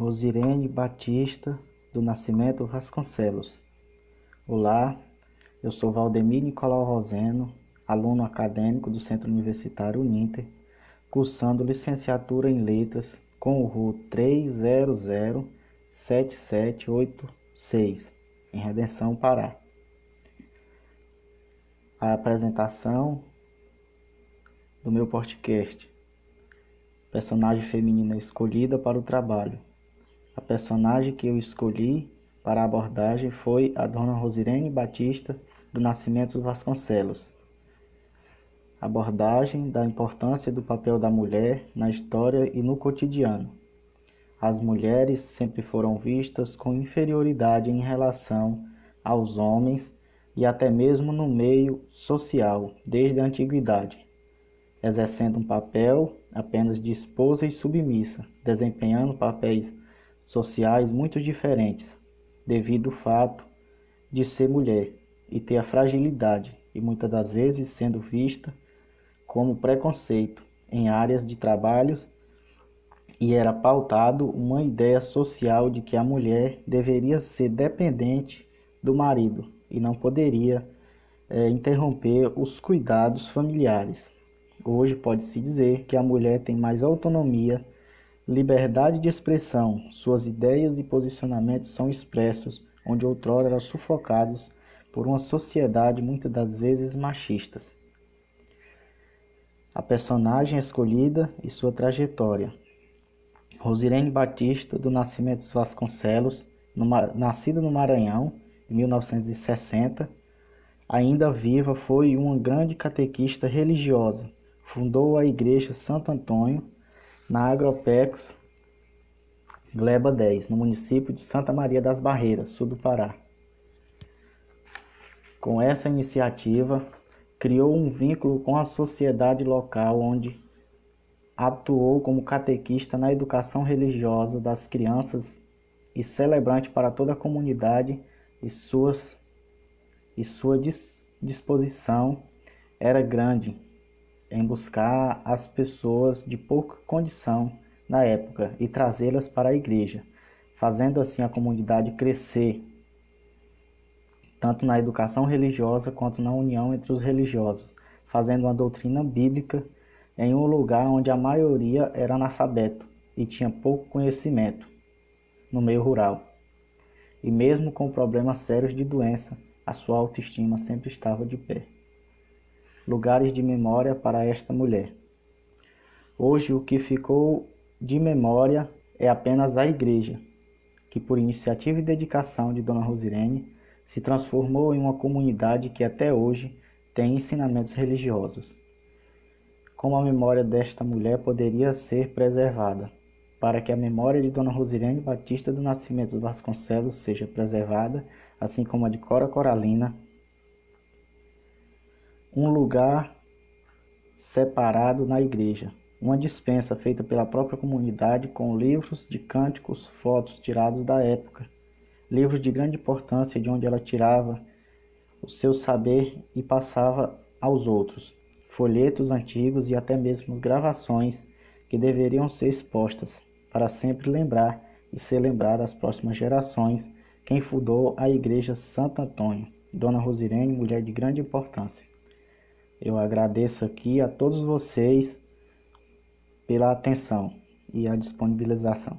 Rosirene Batista do Nascimento Vasconcelos. Olá, eu sou Valdemir Nicolau Roseno, aluno acadêmico do Centro Universitário Uninter, cursando licenciatura em Letras com o RU 3007786, em Redenção, Pará. A apresentação do meu podcast. Personagem feminina escolhida para o trabalho. A personagem que eu escolhi para a abordagem foi a Dona Rosirene Batista do Nascimento Vasconcelos. Abordagem da importância do papel da mulher na história e no cotidiano. As mulheres sempre foram vistas com inferioridade em relação aos homens e até mesmo no meio social, desde a antiguidade, exercendo um papel apenas de esposa e submissa, desempenhando papéis sociais muito diferentes, devido ao fato de ser mulher e ter a fragilidade e muitas das vezes sendo vista como preconceito em áreas de trabalhos e era pautado uma ideia social de que a mulher deveria ser dependente do marido e não poderia é, interromper os cuidados familiares. Hoje pode-se dizer que a mulher tem mais autonomia Liberdade de expressão. Suas ideias e posicionamentos são expressos onde outrora eram sufocados por uma sociedade muitas das vezes machistas. A personagem escolhida e sua trajetória. Rosirene Batista, do Nascimento Vasconcelos, numa, nascida no Maranhão em 1960, ainda viva, foi uma grande catequista religiosa. Fundou a Igreja Santo Antônio na Agropex Gleba 10, no município de Santa Maria das Barreiras, sul do Pará. Com essa iniciativa, criou um vínculo com a sociedade local, onde atuou como catequista na educação religiosa das crianças e celebrante para toda a comunidade e, suas, e sua disposição era grande em buscar as pessoas de pouca condição na época e trazê-las para a igreja, fazendo assim a comunidade crescer, tanto na educação religiosa quanto na união entre os religiosos, fazendo uma doutrina bíblica em um lugar onde a maioria era analfabeto e tinha pouco conhecimento no meio rural. E mesmo com problemas sérios de doença, a sua autoestima sempre estava de pé lugares de memória para esta mulher. Hoje, o que ficou de memória é apenas a igreja, que, por iniciativa e dedicação de Dona Rosirene, se transformou em uma comunidade que até hoje tem ensinamentos religiosos. Como a memória desta mulher poderia ser preservada? Para que a memória de Dona Rosirene Batista do Nascimento dos Vasconcelos seja preservada, assim como a de Cora Coralina, um lugar separado na igreja, uma dispensa feita pela própria comunidade com livros de cânticos, fotos tirados da época, livros de grande importância de onde ela tirava o seu saber e passava aos outros, folhetos antigos e até mesmo gravações que deveriam ser expostas para sempre lembrar e ser lembrado às próximas gerações quem fundou a Igreja Santo Antônio, Dona Rosirene, mulher de grande importância. Eu agradeço aqui a todos vocês pela atenção e a disponibilização.